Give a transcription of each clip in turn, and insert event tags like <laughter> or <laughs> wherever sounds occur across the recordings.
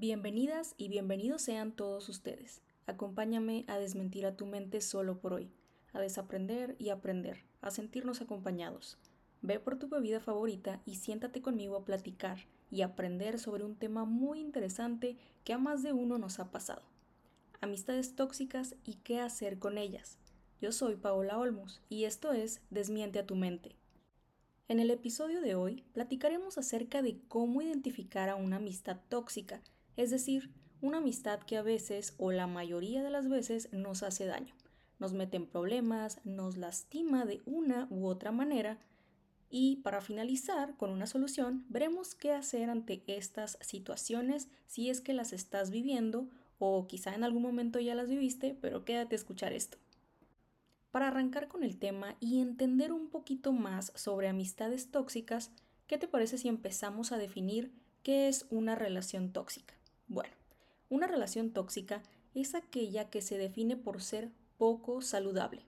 Bienvenidas y bienvenidos sean todos ustedes. Acompáñame a desmentir a tu mente solo por hoy, a desaprender y aprender, a sentirnos acompañados. Ve por tu bebida favorita y siéntate conmigo a platicar y aprender sobre un tema muy interesante que a más de uno nos ha pasado. Amistades tóxicas y qué hacer con ellas. Yo soy Paola Olmos y esto es Desmiente a tu mente. En el episodio de hoy platicaremos acerca de cómo identificar a una amistad tóxica es decir, una amistad que a veces o la mayoría de las veces nos hace daño, nos mete en problemas, nos lastima de una u otra manera y para finalizar con una solución veremos qué hacer ante estas situaciones si es que las estás viviendo o quizá en algún momento ya las viviste, pero quédate a escuchar esto. Para arrancar con el tema y entender un poquito más sobre amistades tóxicas, ¿qué te parece si empezamos a definir qué es una relación tóxica? Bueno, una relación tóxica es aquella que se define por ser poco saludable.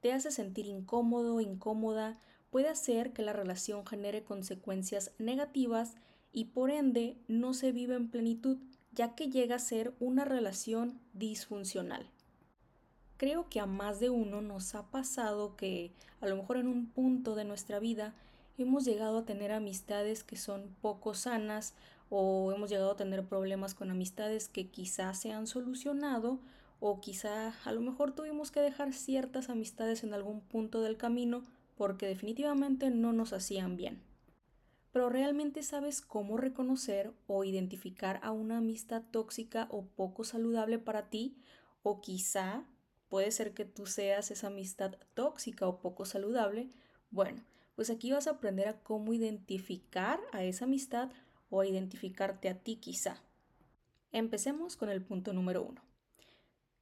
Te hace sentir incómodo, incómoda, puede hacer que la relación genere consecuencias negativas y por ende no se vive en plenitud, ya que llega a ser una relación disfuncional. Creo que a más de uno nos ha pasado que a lo mejor en un punto de nuestra vida hemos llegado a tener amistades que son poco sanas o hemos llegado a tener problemas con amistades que quizás se han solucionado o quizá a lo mejor tuvimos que dejar ciertas amistades en algún punto del camino porque definitivamente no nos hacían bien. Pero realmente sabes cómo reconocer o identificar a una amistad tóxica o poco saludable para ti o quizá puede ser que tú seas esa amistad tóxica o poco saludable. Bueno, pues aquí vas a aprender a cómo identificar a esa amistad o identificarte a ti quizá. Empecemos con el punto número uno.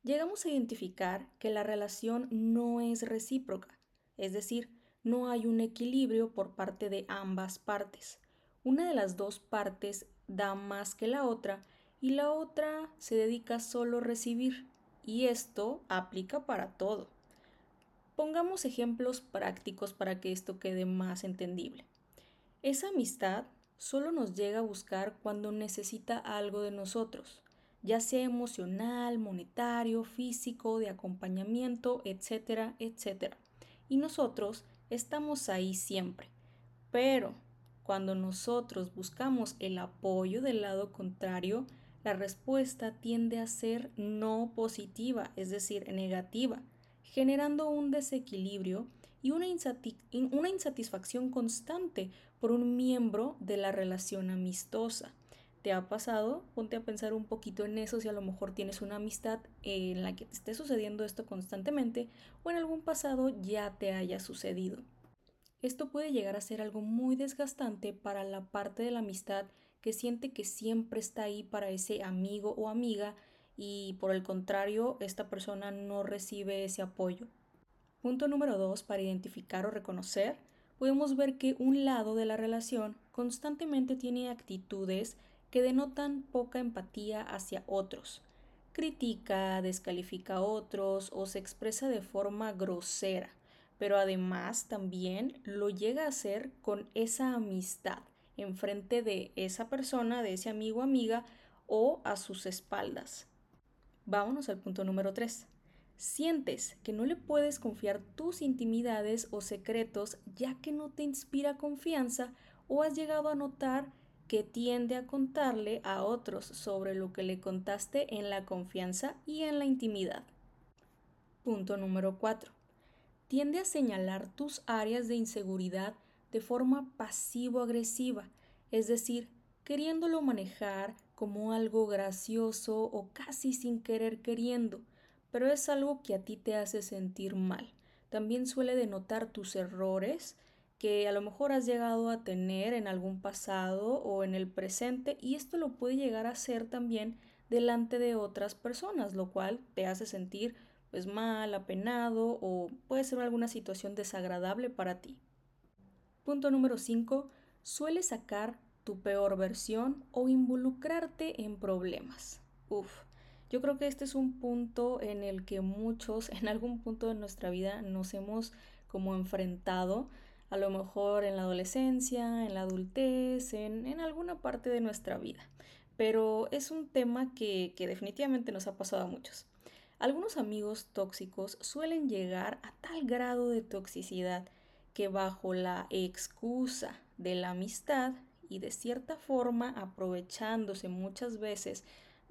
Llegamos a identificar que la relación no es recíproca, es decir, no hay un equilibrio por parte de ambas partes. Una de las dos partes da más que la otra y la otra se dedica solo a recibir. Y esto aplica para todo. Pongamos ejemplos prácticos para que esto quede más entendible. Esa amistad solo nos llega a buscar cuando necesita algo de nosotros, ya sea emocional, monetario, físico, de acompañamiento, etcétera, etcétera. Y nosotros estamos ahí siempre. Pero cuando nosotros buscamos el apoyo del lado contrario, la respuesta tiende a ser no positiva, es decir, negativa, generando un desequilibrio y una, insatisfacción constante por un miembro de la relación amistosa. ¿Te ha pasado? Ponte a pensar un poquito en eso si a lo mejor tienes una amistad en la que te esté sucediendo esto constantemente o en algún pasado ya te haya sucedido. Esto puede llegar a ser algo muy desgastante para la parte de la amistad que siente que siempre está ahí para ese amigo o amiga y por el contrario esta persona no recibe ese apoyo. Punto número dos para identificar o reconocer podemos ver que un lado de la relación constantemente tiene actitudes que denotan poca empatía hacia otros. Critica, descalifica a otros o se expresa de forma grosera, pero además también lo llega a hacer con esa amistad enfrente de esa persona, de ese amigo o amiga o a sus espaldas. Vámonos al punto número 3. Sientes que no le puedes confiar tus intimidades o secretos ya que no te inspira confianza o has llegado a notar que tiende a contarle a otros sobre lo que le contaste en la confianza y en la intimidad. Punto número 4. Tiende a señalar tus áreas de inseguridad de forma pasivo-agresiva, es decir, queriéndolo manejar como algo gracioso o casi sin querer queriendo pero es algo que a ti te hace sentir mal. También suele denotar tus errores que a lo mejor has llegado a tener en algún pasado o en el presente y esto lo puede llegar a hacer también delante de otras personas, lo cual te hace sentir pues mal, apenado o puede ser alguna situación desagradable para ti. Punto número 5. Suele sacar tu peor versión o involucrarte en problemas. Uf, yo creo que este es un punto en el que muchos <laughs> en algún punto de nuestra vida nos hemos como enfrentado, a lo mejor en la adolescencia, en la adultez, en, en alguna parte de nuestra vida. pero es un tema que, que definitivamente nos ha pasado a muchos. Algunos amigos tóxicos suelen llegar a tal grado de toxicidad que bajo la excusa de la amistad y de cierta forma aprovechándose muchas veces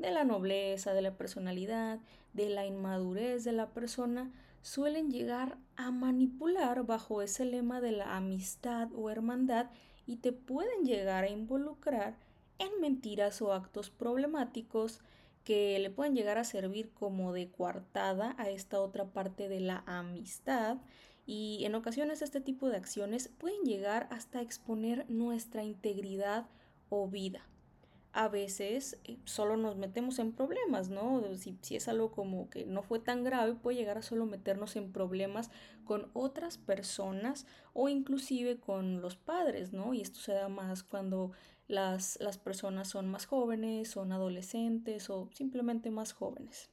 de la nobleza, de la personalidad, de la inmadurez de la persona, suelen llegar a manipular bajo ese lema de la amistad o hermandad y te pueden llegar a involucrar en mentiras o actos problemáticos que le pueden llegar a servir como de coartada a esta otra parte de la amistad y en ocasiones este tipo de acciones pueden llegar hasta exponer nuestra integridad o vida. A veces eh, solo nos metemos en problemas, ¿no? Si, si, es algo como que no fue tan grave, puede llegar a solo meternos en problemas con otras personas o inclusive con los padres, ¿no? Y esto se da más cuando las, las personas son más jóvenes, son adolescentes o simplemente más jóvenes.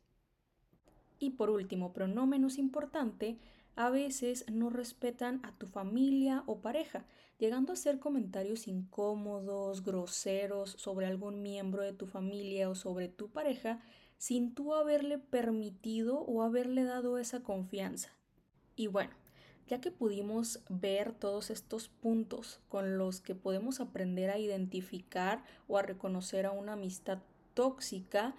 Y por último, pero no menos importante, a veces no respetan a tu familia o pareja, llegando a hacer comentarios incómodos, groseros sobre algún miembro de tu familia o sobre tu pareja sin tú haberle permitido o haberle dado esa confianza. Y bueno, ya que pudimos ver todos estos puntos con los que podemos aprender a identificar o a reconocer a una amistad tóxica,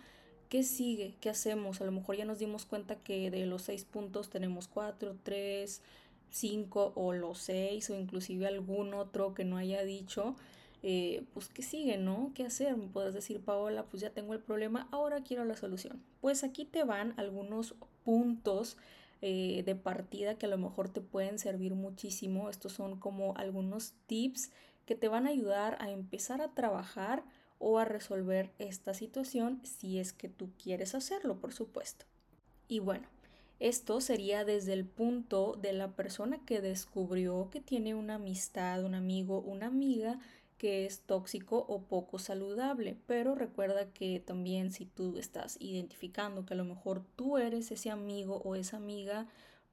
¿Qué sigue? ¿Qué hacemos? A lo mejor ya nos dimos cuenta que de los seis puntos tenemos cuatro, tres, cinco o los seis o inclusive algún otro que no haya dicho. Eh, pues qué sigue, ¿no? ¿Qué hacer? Me puedes decir, Paola, pues ya tengo el problema, ahora quiero la solución. Pues aquí te van algunos puntos eh, de partida que a lo mejor te pueden servir muchísimo. Estos son como algunos tips que te van a ayudar a empezar a trabajar o a resolver esta situación si es que tú quieres hacerlo, por supuesto. Y bueno, esto sería desde el punto de la persona que descubrió que tiene una amistad, un amigo, una amiga que es tóxico o poco saludable. Pero recuerda que también si tú estás identificando que a lo mejor tú eres ese amigo o esa amiga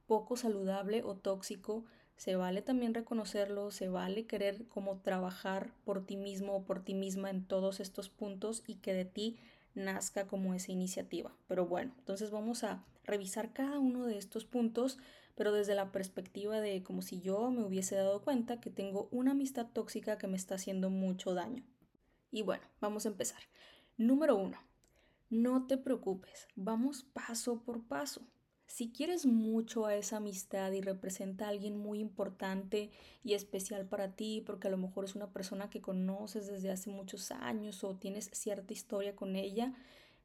poco saludable o tóxico, se vale también reconocerlo, se vale querer como trabajar por ti mismo o por ti misma en todos estos puntos y que de ti nazca como esa iniciativa. Pero bueno, entonces vamos a revisar cada uno de estos puntos, pero desde la perspectiva de como si yo me hubiese dado cuenta que tengo una amistad tóxica que me está haciendo mucho daño. Y bueno, vamos a empezar. Número uno, no te preocupes, vamos paso por paso. Si quieres mucho a esa amistad y representa a alguien muy importante y especial para ti, porque a lo mejor es una persona que conoces desde hace muchos años o tienes cierta historia con ella,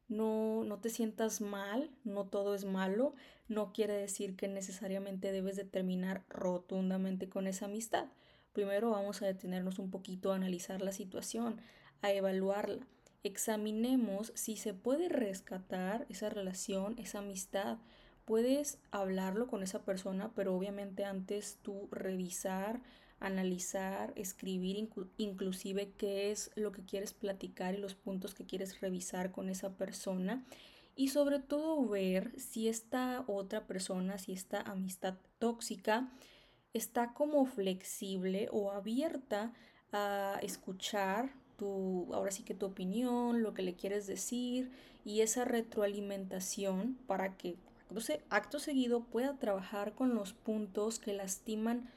no, no te sientas mal, no todo es malo, no quiere decir que necesariamente debes de terminar rotundamente con esa amistad. Primero vamos a detenernos un poquito a analizar la situación, a evaluarla. Examinemos si se puede rescatar esa relación, esa amistad puedes hablarlo con esa persona, pero obviamente antes tú revisar, analizar, escribir inclusive qué es lo que quieres platicar y los puntos que quieres revisar con esa persona. Y sobre todo ver si esta otra persona, si esta amistad tóxica está como flexible o abierta a escuchar tu, ahora sí que tu opinión, lo que le quieres decir y esa retroalimentación para que acto seguido pueda trabajar con los puntos que lastiman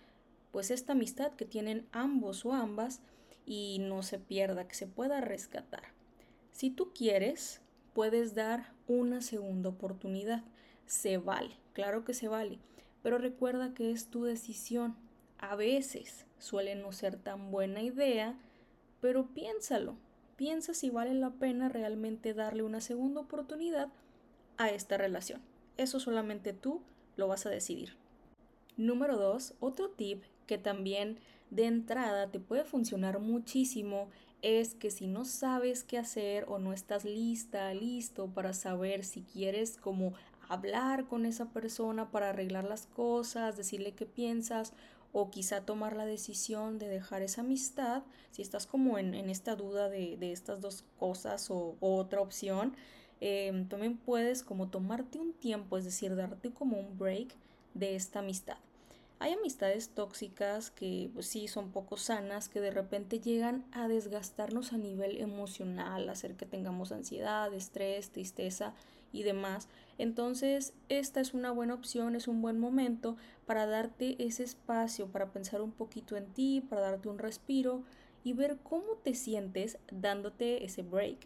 pues esta amistad que tienen ambos o ambas y no se pierda, que se pueda rescatar. Si tú quieres, puedes dar una segunda oportunidad. Se vale, claro que se vale, pero recuerda que es tu decisión. A veces suele no ser tan buena idea, pero piénsalo. Piensa si vale la pena realmente darle una segunda oportunidad a esta relación. Eso solamente tú lo vas a decidir. Número dos, otro tip que también de entrada te puede funcionar muchísimo es que si no sabes qué hacer o no estás lista, listo para saber si quieres como hablar con esa persona para arreglar las cosas, decirle qué piensas o quizá tomar la decisión de dejar esa amistad, si estás como en, esta duda de, estas dos cosas o otra opción, Em, también puedes como tomarte un tiempo, es decir, darte como un break de esta amistad. Hay amistades tóxicas que pues, sí son poco sanas, que de repente llegan a desgastarnos a nivel emocional, hacer que tengamos ansiedad, estrés, tristeza y demás. Entonces, esta es una buena opción, es un buen momento para darte ese espacio, para pensar un poquito en ti, para darte un respiro y ver cómo te sientes dándote ese break.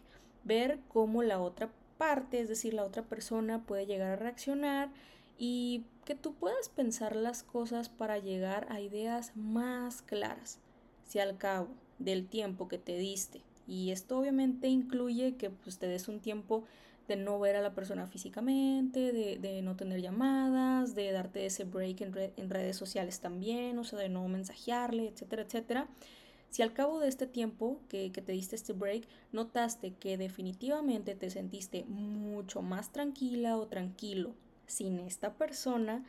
Ver cómo la otra parte, es decir, la otra persona puede llegar a reaccionar y que tú puedas pensar las cosas para llegar a ideas más claras. Si al cabo del tiempo que te diste, y esto obviamente incluye que pues, te des un tiempo de no ver a la persona físicamente, de, no tener llamadas, de darte ese break en, en, redes sociales también, o sea, de no mensajearle, etcétera, etcétera. Si al cabo de este tiempo que, que te diste este break, notaste que definitivamente te sentiste mucho más tranquila o tranquilo sin esta persona,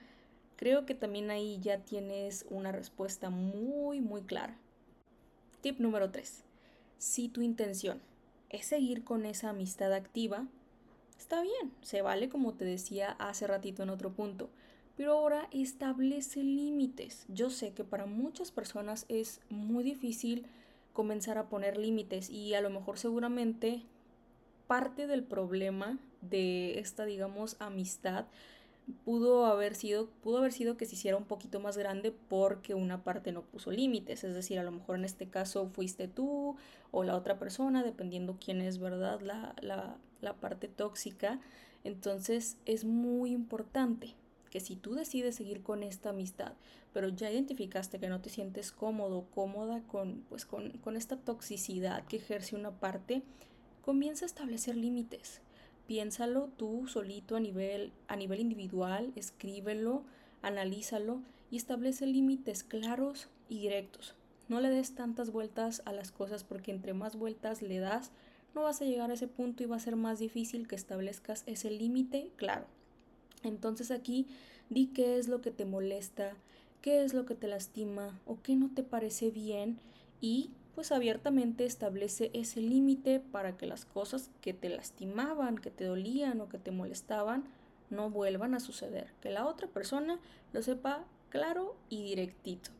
creo que también ahí ya tienes una respuesta muy, muy clara. Tip número 3. Si tu intención es seguir con esa amistad activa, está bien, se vale como te decía hace ratito en otro punto, pero ahora establece límites. Yo sé que para muchas personas es muy difícil comenzar a poner límites y a lo mejor seguramente parte del problema de esta, digamos, amistad pudo haber sido pudo haber sido que se hiciera un poquito más grande porque una parte no puso límites, es decir, a lo mejor en este caso fuiste tú o la otra persona, dependiendo quién es, ¿verdad? La, la, la parte tóxica. Entonces es muy importante que si tú decides seguir con esta amistad, pero ya identificaste que no te sientes cómodo, cómoda con, pues con, con esta toxicidad que ejerce una parte, comienza a establecer límites. Piénsalo tú solito a nivel, a nivel individual, escríbelo, analízalo y establece límites claros y directos. No le des tantas vueltas a las cosas porque entre más vueltas le das, no vas a llegar a ese punto y va a ser más difícil que establezcas ese límite claro. Entonces aquí di qué es lo que te molesta, qué es lo que te lastima o qué no te parece bien y pues abiertamente establece ese límite para que las cosas que te lastimaban, que te dolían o que te molestaban no vuelvan a suceder, que la otra persona lo sepa claro y directito.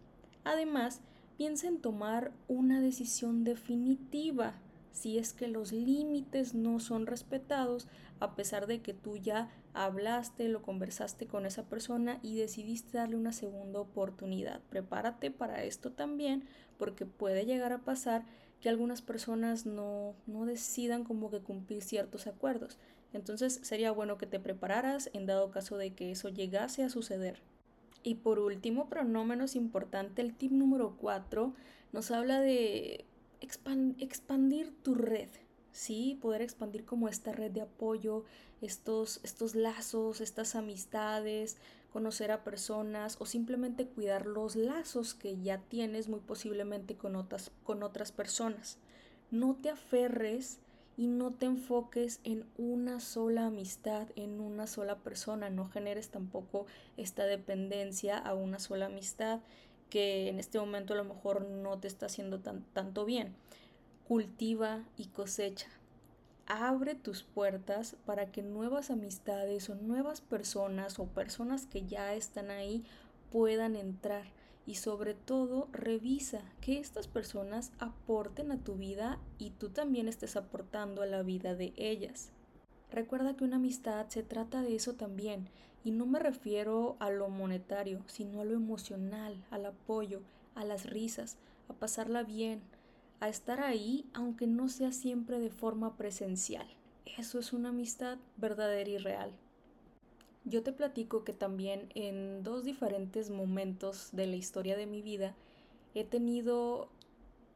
Además, piensa en tomar una decisión definitiva si es que los límites no son respetados a pesar de que tú ya hablaste, lo conversaste con esa persona y decidiste darle una segunda oportunidad. Prepárate para esto también porque puede llegar a pasar que algunas personas no, no decidan como que cumplir ciertos acuerdos. Entonces sería bueno que te prepararas en dado caso de que eso llegase a suceder. Y por último, pero no menos importante, el tip número 4 nos habla de expandir tu red, ¿sí? Poder expandir como esta red de apoyo, estos, estos lazos, estas amistades, conocer a personas o simplemente cuidar los lazos que ya tienes muy posiblemente con otras, con otras personas. No te aferres y no te enfoques en una sola amistad, en una sola persona, no generes tampoco esta dependencia a una sola amistad que en este momento a lo mejor no te está haciendo tan, tanto bien. Cultiva y cosecha. Abre tus puertas para que nuevas amistades o nuevas personas o personas que ya están ahí puedan entrar y sobre todo revisa que estas personas aporten a tu vida y tú también estés aportando a la vida de ellas. Recuerda que una amistad se trata de eso también y no me refiero a lo monetario, sino a lo emocional, al apoyo, a las risas, a pasarla bien, a estar ahí aunque no sea siempre de forma presencial. Eso es una amistad verdadera y real. Yo te platico que también en dos diferentes momentos de la historia de mi vida he tenido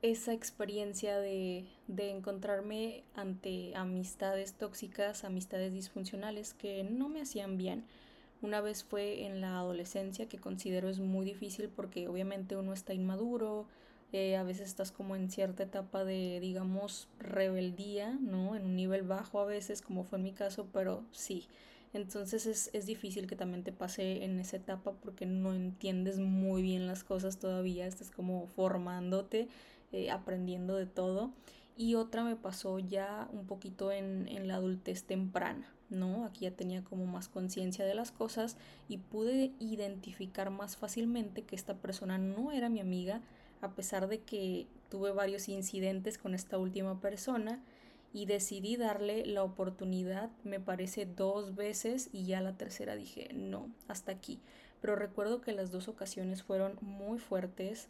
esa experiencia de, de, encontrarme ante amistades tóxicas, amistades disfuncionales que no me hacían bien. Una vez fue en la adolescencia, que considero es muy difícil porque obviamente uno está inmaduro, eh, a veces estás como en cierta etapa de, digamos, rebeldía, ¿no? En un nivel bajo a veces, como fue en mi caso, pero sí. Entonces es, es difícil que también te pase en esa etapa porque no entiendes muy bien las cosas todavía, estás como formándote, eh, aprendiendo de todo. y otra me pasó ya un poquito en, en la adultez temprana, ¿no? Aquí ya tenía como más conciencia de las cosas y pude identificar más fácilmente que esta persona no era mi amiga, a pesar de que tuve varios incidentes con esta última persona y decidí darle la oportunidad, me parece dos veces y ya la tercera dije, no, hasta aquí. Pero recuerdo que las dos ocasiones fueron muy fuertes.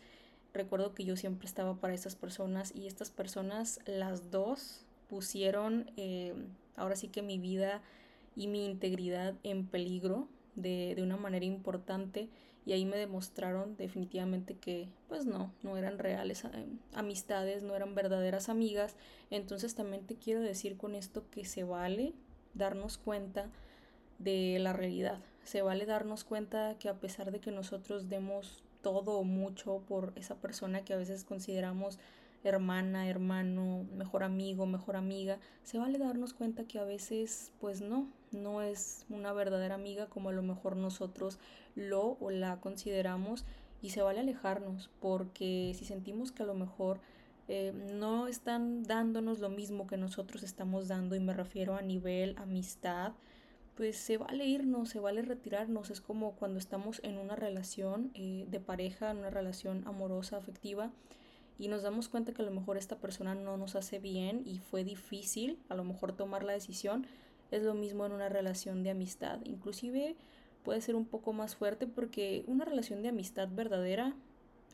Recuerdo que yo siempre estaba para esas personas y estas personas, las dos, pusieron eh, ahora sí que mi vida y mi integridad en peligro de, de una manera importante y ahí me demostraron definitivamente que pues no, no eran reales eh, amistades, no eran verdaderas amigas. Entonces también te quiero decir con esto que se vale darnos cuenta de la realidad. Se vale darnos cuenta que a pesar de que nosotros demos todo o mucho por esa persona que a veces consideramos hermana, hermano, mejor amigo, mejor amiga, se vale darnos cuenta que a veces pues no, no es una verdadera amiga como a lo mejor nosotros lo o la consideramos y se vale alejarnos porque si sentimos que a lo mejor eh, no están dándonos lo mismo que nosotros estamos dando y me refiero a nivel amistad, pues se vale irnos, se vale retirarnos. Es como cuando estamos en una relación eh, de pareja, en una relación amorosa, afectiva, y nos damos cuenta que a lo mejor esta persona no nos hace bien y fue difícil a lo mejor tomar la decisión, es lo mismo en una relación de amistad. Inclusive puede ser un poco más fuerte porque una relación de amistad verdadera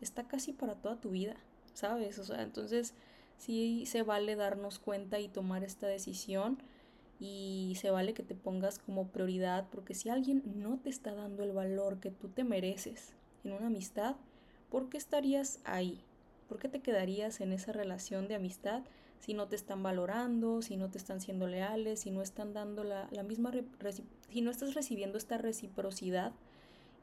está casi para toda tu vida, ¿sabes? O sea, entonces sí se vale darnos cuenta y tomar esta decisión y se vale que te pongas como prioridad porque si alguien no te está dando el valor que tú te mereces en una amistad, ¿por qué estarías ahí? ¿Por qué te quedarías en esa relación de amistad si no te están valorando, si no te están siendo leales, si no están dando la, misma, si no estás recibiendo esta reciprocidad?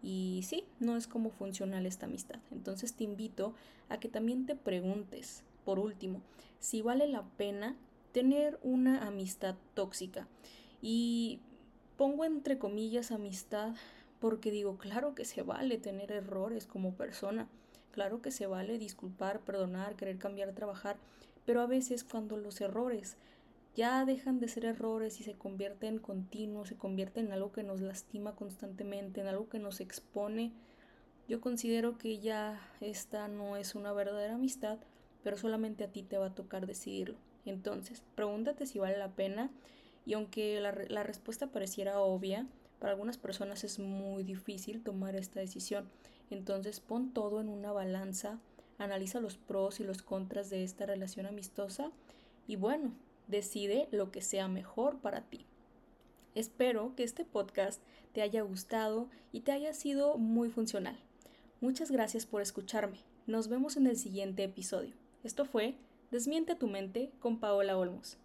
Y sí, no es como funcional esta amistad. Entonces te invito a que también te preguntes, por último, si vale la pena tener una amistad tóxica. Y pongo entre comillas amistad porque digo, claro que se vale tener errores como persona, Claro que se vale disculpar, perdonar, querer cambiar, trabajar, pero a veces cuando los errores ya dejan de ser errores y se convierten en continuos, se convierten en algo que nos lastima constantemente, en algo que nos expone, yo considero que ya esta no es una verdadera amistad, pero solamente a ti te va a tocar decidirlo. Entonces, pregúntate si vale la pena y aunque la, la respuesta pareciera obvia, para algunas personas es muy difícil tomar esta decisión. Entonces pon todo en una balanza, analiza los pros y los contras de esta relación amistosa y bueno, decide lo que sea mejor para ti. Espero que este podcast te haya gustado y te haya sido muy funcional. Muchas gracias por escucharme. Nos vemos en el siguiente episodio. Esto fue Desmiente tu mente con Paola Olmos.